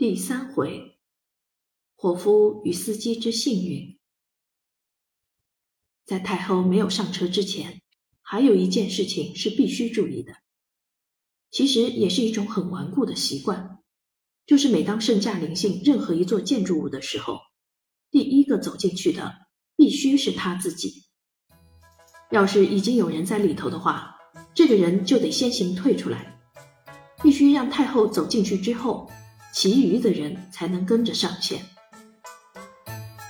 第三回，伙夫与司机之幸运。在太后没有上车之前，还有一件事情是必须注意的，其实也是一种很顽固的习惯，就是每当圣驾临幸任何一座建筑物的时候，第一个走进去的必须是他自己。要是已经有人在里头的话，这个人就得先行退出来，必须让太后走进去之后。其余的人才能跟着上前。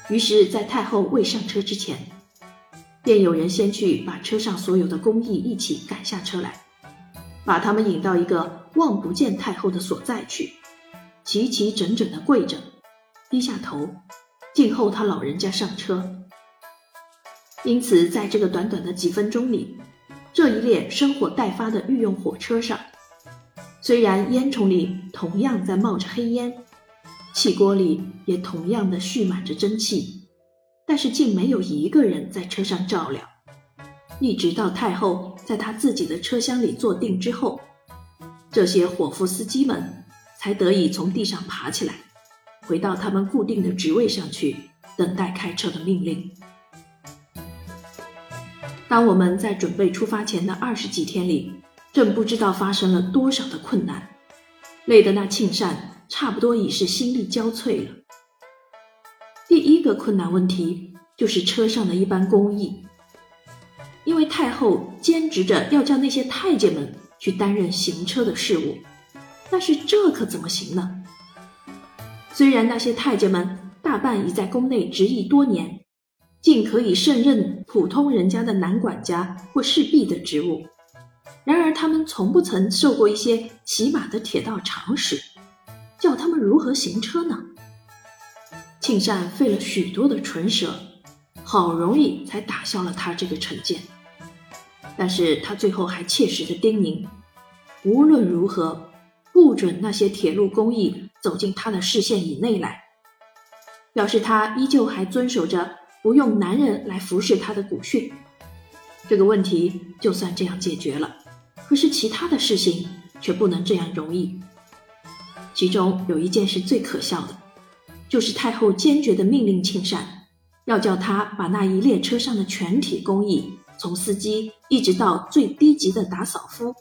于是，在太后未上车之前，便有人先去把车上所有的工役一起赶下车来，把他们引到一个望不见太后的所在去，齐齐整整的跪着，低下头，静候他老人家上车。因此，在这个短短的几分钟里，这一列生火待发的御用火车上。虽然烟囱里同样在冒着黑烟，汽锅里也同样的蓄满着蒸汽，但是竟没有一个人在车上照料。一直到太后在她自己的车厢里坐定之后，这些伙夫司机们才得以从地上爬起来，回到他们固定的职位上去，等待开车的命令。当我们在准备出发前的二十几天里，正不知道发生了多少的困难，累得那庆善差不多已是心力交瘁了。第一个困难问题就是车上的一班工役，因为太后兼职着要叫那些太监们去担任行车的事务，但是这可怎么行呢？虽然那些太监们大半已在宫内执役多年，竟可以胜任普通人家的男管家或侍婢的职务。然而，他们从不曾受过一些起码的铁道常识，叫他们如何行车呢？庆善费了许多的唇舌，好容易才打消了他这个成见。但是他最后还切实的叮咛，无论如何不准那些铁路工艺走进他的视线以内来。表示他依旧还遵守着不用男人来服侍他的古训。这个问题就算这样解决了。可是其他的事情却不能这样容易。其中有一件事最可笑的，就是太后坚决的命令庆善，要叫他把那一列车上的全体工役，从司机一直到最低级的打扫夫，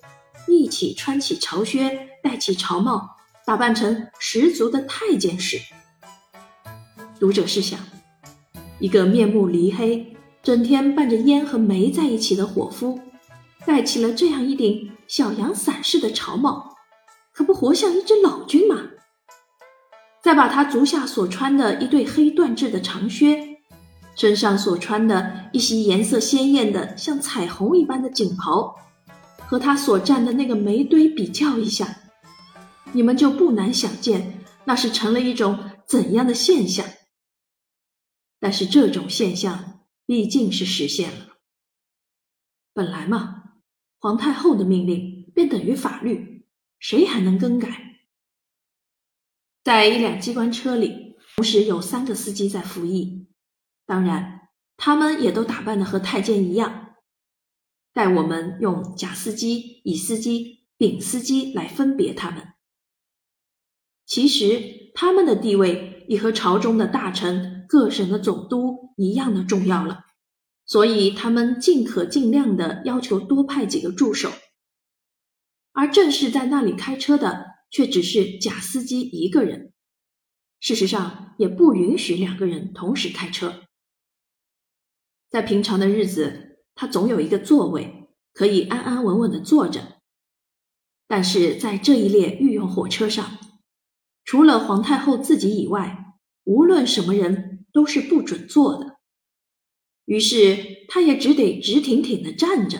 一起穿起朝靴，戴起朝帽，打扮成十足的太监使。读者试想，一个面目黧黑、整天伴着烟和煤在一起的伙夫。戴起了这样一顶小阳伞式的朝帽，可不活像一只老君吗？再把他足下所穿的一对黑缎制的长靴，身上所穿的一袭颜色鲜艳的像彩虹一般的锦袍，和他所站的那个煤堆比较一下，你们就不难想见那是成了一种怎样的现象。但是这种现象毕竟是实现了，本来嘛。皇太后的命令便等于法律，谁还能更改？在一辆机关车里，同时有三个司机在服役，当然，他们也都打扮的和太监一样。待我们用甲司机、乙司机、丙司机来分别他们。其实，他们的地位已和朝中的大臣、各省的总督一样的重要了。所以他们尽可尽量的要求多派几个助手，而正是在那里开车的却只是假司机一个人。事实上，也不允许两个人同时开车。在平常的日子，他总有一个座位可以安安稳稳的坐着，但是在这一列御用火车上，除了皇太后自己以外，无论什么人都是不准坐的。于是，他也只得直挺挺地站着。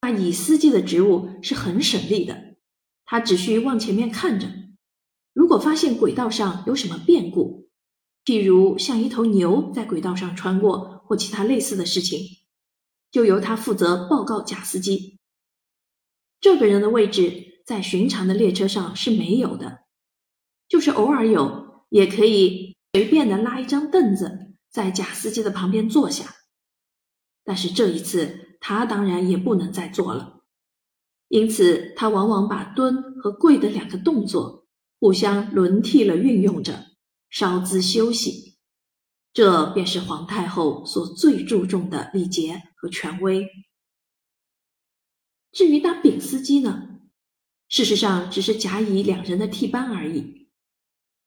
那乙司机的职务是很省力的，他只需往前面看着，如果发现轨道上有什么变故，譬如像一头牛在轨道上穿过或其他类似的事情，就由他负责报告假司机。这个人的位置在寻常的列车上是没有的，就是偶尔有，也可以随便的拉一张凳子在假司机的旁边坐下。但是这一次，他当然也不能再做了，因此他往往把蹲和跪的两个动作互相轮替了运用着，稍资休息。这便是皇太后所最注重的礼节和权威。至于那丙司机呢，事实上只是甲乙两人的替班而已。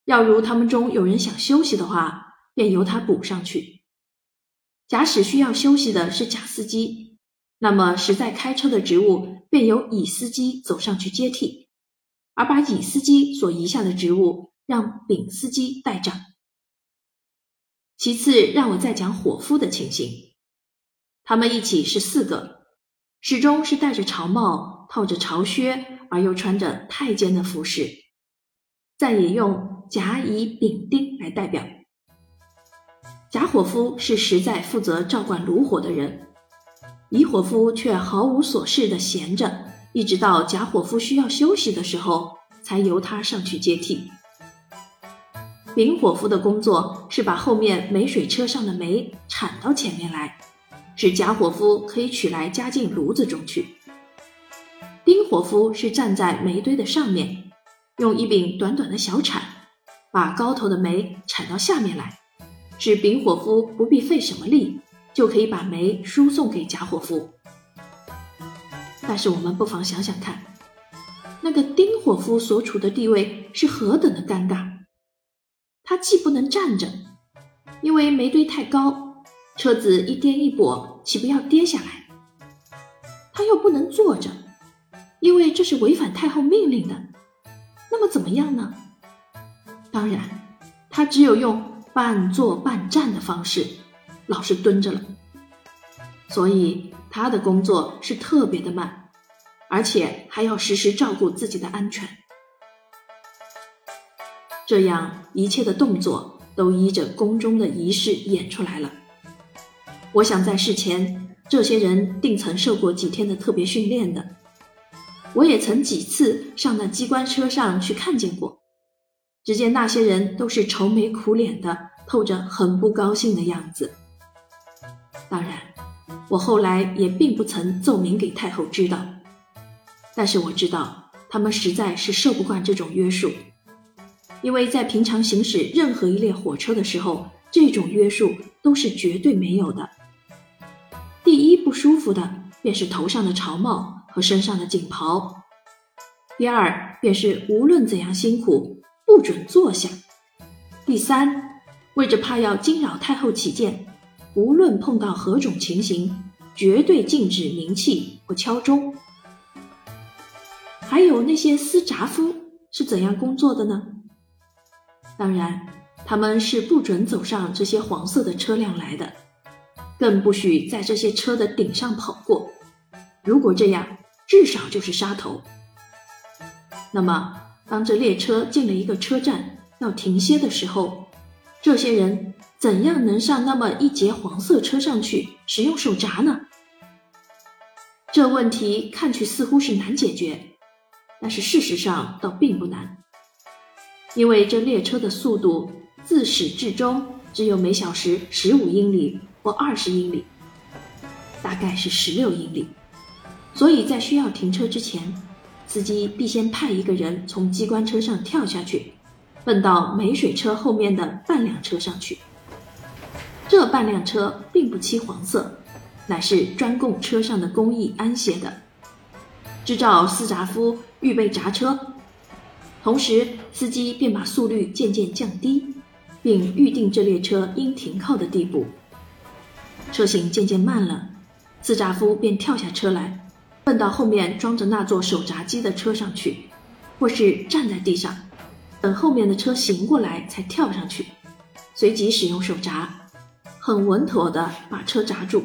要如他们中有人想休息的话，便由他补上去。假使需要休息的是甲司机，那么实在开车的职务便由乙司机走上去接替，而把乙司机所遗下的职务让丙司机代掌。其次，让我再讲伙夫的情形。他们一起是四个，始终是戴着朝帽、套着朝靴，而又穿着太监的服饰。再也用甲、乙、丙、丁来代表。甲伙夫是实在负责照管炉火的人，乙伙夫却毫无所事的闲着，一直到甲伙夫需要休息的时候，才由他上去接替。丙伙夫的工作是把后面煤水车上的煤铲到前面来，使甲伙夫可以取来加进炉子中去。丁伙夫是站在煤堆的上面，用一柄短短的小铲，把高头的煤铲到下面来，使丙火夫不必费什么力，就可以把煤输送给甲火夫。但是我们不妨想想看，那个丁火夫所处的地位是何等的尴尬。他既不能站着，因为煤堆太高，车子一颠一跛，岂不要跌下来？他又不能坐着，因为这是违反太后命令的。那么怎么样呢？当然，他只有用半坐半站的方式，老是蹲着了。所以他的工作是特别的慢，而且还要时时照顾自己的安全。这样一切的动作都依着宫中的仪式演出来了。我想在事前，这些人定曾受过几天的特别训练的。我也曾几次上那机关车上去看见过，只见那些人都是愁眉苦脸的，透着很不高兴的样子。当然，我后来也并不曾奏明给太后知道，但是我知道他们实在是受不惯这种约束。因为在平常行驶任何一列火车的时候，这种约束都是绝对没有的。第一不舒服的便是头上的朝帽和身上的锦袍；第二便是无论怎样辛苦不准坐下；第三，为着怕要惊扰太后起见，无论碰到何种情形，绝对禁止鸣器或敲钟。还有那些司闸夫是怎样工作的呢？当然，他们是不准走上这些黄色的车辆来的，更不许在这些车的顶上跑过。如果这样，至少就是杀头。那么，当这列车进了一个车站要停歇的时候，这些人怎样能上那么一节黄色车上去使用手闸呢？这问题看去似乎是难解决，但是事实上倒并不难。因为这列车的速度自始至终只有每小时十五英里或二十英里，大概是十六英里，所以在需要停车之前，司机必先派一个人从机关车上跳下去，奔到煤水车后面的半辆车上去。这半辆车并不漆黄色，乃是专供车上的工艺安歇的，制造司闸夫预备闸车。同时，司机便把速率渐渐降低，并预定这列车应停靠的地步。车行渐渐慢了，司闸夫便跳下车来，奔到后面装着那座手闸机的车上去，或是站在地上，等后面的车行过来才跳上去，随即使用手闸，很稳妥地把车闸住。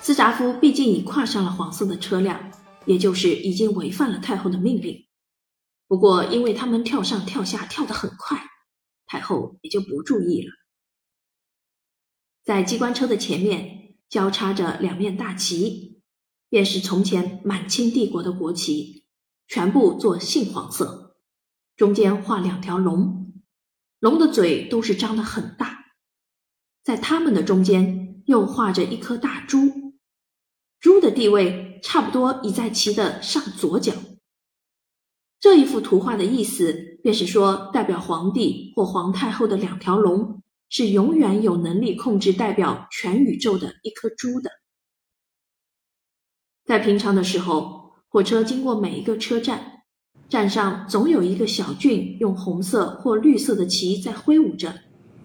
司闸夫毕竟已跨上了黄色的车辆，也就是已经违反了太后的命令。不过，因为他们跳上跳下跳得很快，太后也就不注意了。在机关车的前面交叉着两面大旗，便是从前满清帝国的国旗，全部做杏黄色，中间画两条龙，龙的嘴都是张得很大。在他们的中间又画着一颗大珠，珠的地位差不多已在旗的上左脚。这一幅图画的意思，便是说，代表皇帝或皇太后的两条龙，是永远有能力控制代表全宇宙的一颗珠的。在平常的时候，火车经过每一个车站，站上总有一个小俊用红色或绿色的旗在挥舞着，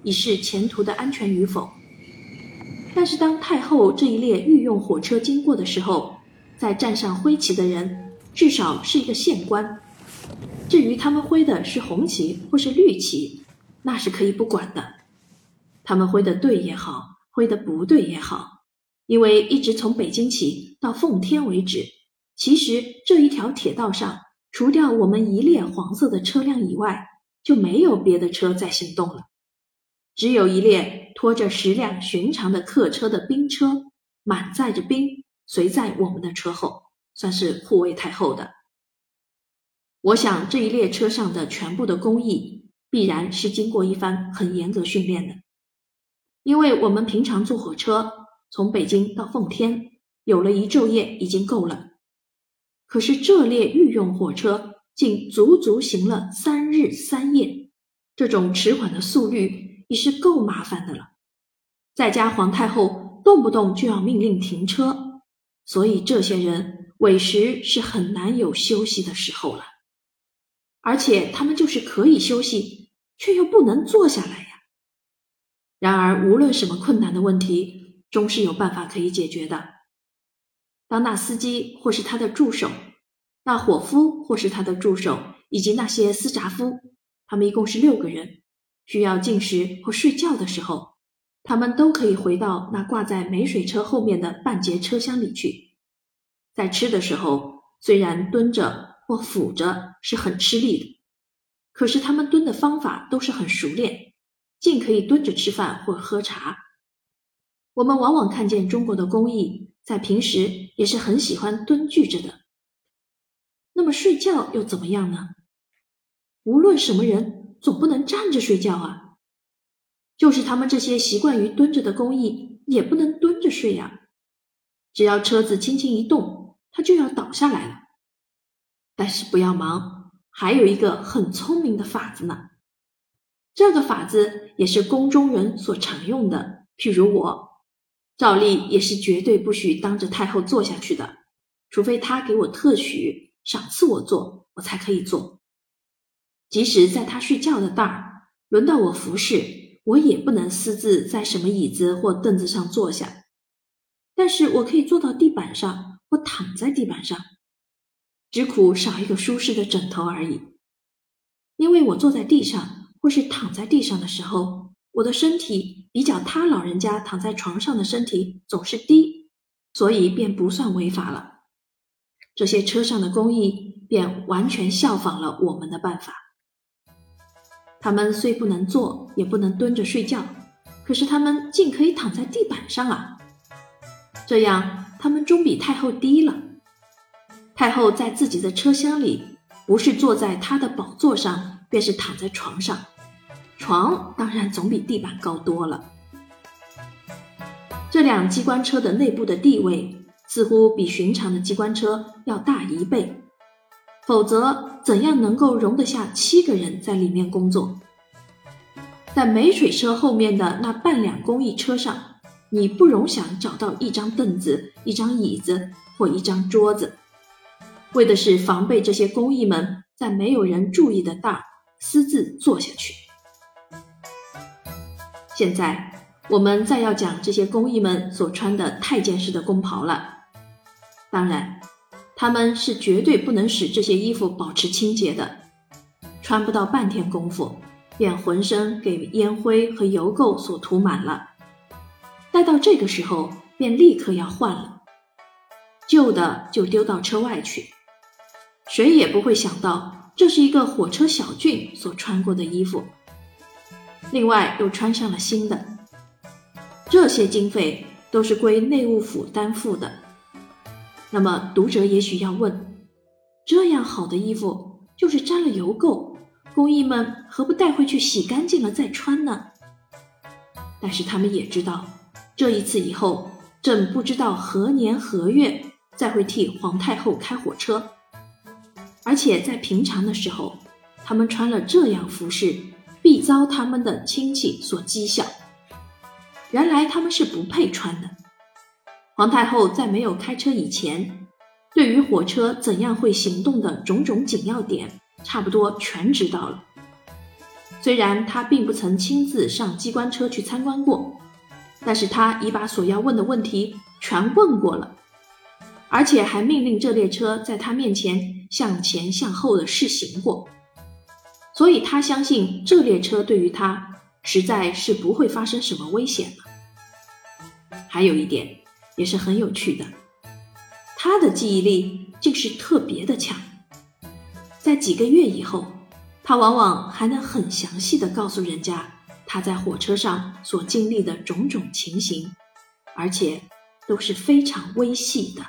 以示前途的安全与否。但是，当太后这一列御用火车经过的时候，在站上挥旗的人，至少是一个县官。至于他们挥的是红旗或是绿旗，那是可以不管的。他们挥的对也好，挥的不对也好，因为一直从北京起到奉天为止，其实这一条铁道上，除掉我们一列黄色的车辆以外，就没有别的车在行动了。只有一列拖着十辆寻常的客车的兵车，满载着兵，随在我们的车后，算是护卫太后的。我想这一列车上的全部的工艺必然是经过一番很严格训练的，因为我们平常坐火车从北京到奉天，有了一昼夜已经够了，可是这列御用火车竟足足行了三日三夜，这种迟缓的速率已是够麻烦的了。再加皇太后动不动就要命令停车，所以这些人委实是很难有休息的时候了。而且他们就是可以休息，却又不能坐下来呀。然而，无论什么困难的问题，终是有办法可以解决的。当那司机或是他的助手，那伙夫或是他的助手，以及那些司闸夫，他们一共是六个人，需要进食或睡觉的时候，他们都可以回到那挂在梅水车后面的半截车厢里去。在吃的时候，虽然蹲着。或俯着是很吃力的，可是他们蹲的方法都是很熟练，尽可以蹲着吃饭或喝茶。我们往往看见中国的工艺，在平时也是很喜欢蹲踞着的。那么睡觉又怎么样呢？无论什么人，总不能站着睡觉啊。就是他们这些习惯于蹲着的工艺，也不能蹲着睡呀。只要车子轻轻一动，他就要倒下来了。但是不要忙，还有一个很聪明的法子呢。这个法子也是宫中人所常用的。譬如我，照例也是绝对不许当着太后坐下去的，除非她给我特许赏赐我坐，我才可以坐。即使在她睡觉的当儿，轮到我服侍，我也不能私自在什么椅子或凳子上坐下。但是我可以坐到地板上，或躺在地板上。只苦少一个舒适的枕头而已，因为我坐在地上或是躺在地上的时候，我的身体比较他老人家躺在床上的身体总是低，所以便不算违法了。这些车上的工艺便完全效仿了我们的办法。他们虽不能坐，也不能蹲着睡觉，可是他们竟可以躺在地板上啊！这样，他们终比太后低了。太后在自己的车厢里，不是坐在她的宝座上，便是躺在床上。床当然总比地板高多了。这辆机关车的内部的地位似乎比寻常的机关车要大一倍，否则怎样能够容得下七个人在里面工作？在梅水车后面的那半辆工艺车上，你不容想找到一张凳子、一张椅子或一张桌子。为的是防备这些工艺们在没有人注意的大私自坐下去。现在我们再要讲这些工艺们所穿的太监式的宫袍了。当然，他们是绝对不能使这些衣服保持清洁的，穿不到半天功夫，便浑身给烟灰和油垢所涂满了。待到这个时候，便立刻要换了，旧的就丢到车外去。谁也不会想到，这是一个火车小俊所穿过的衣服。另外又穿上了新的，这些经费都是归内务府担负的。那么读者也许要问：这样好的衣服，就是沾了油垢，工艺们何不带回去洗干净了再穿呢？但是他们也知道，这一次以后，朕不知道何年何月再会替皇太后开火车。而且在平常的时候，他们穿了这样服饰，必遭他们的亲戚所讥笑。原来他们是不配穿的。皇太后在没有开车以前，对于火车怎样会行动的种种紧要点，差不多全知道了。虽然她并不曾亲自上机关车去参观过，但是她已把所要问的问题全问过了。而且还命令这列车在他面前向前向后的试行过，所以他相信这列车对于他实在是不会发生什么危险了。还有一点也是很有趣的，他的记忆力竟是特别的强，在几个月以后，他往往还能很详细的告诉人家他在火车上所经历的种种情形，而且都是非常微细的。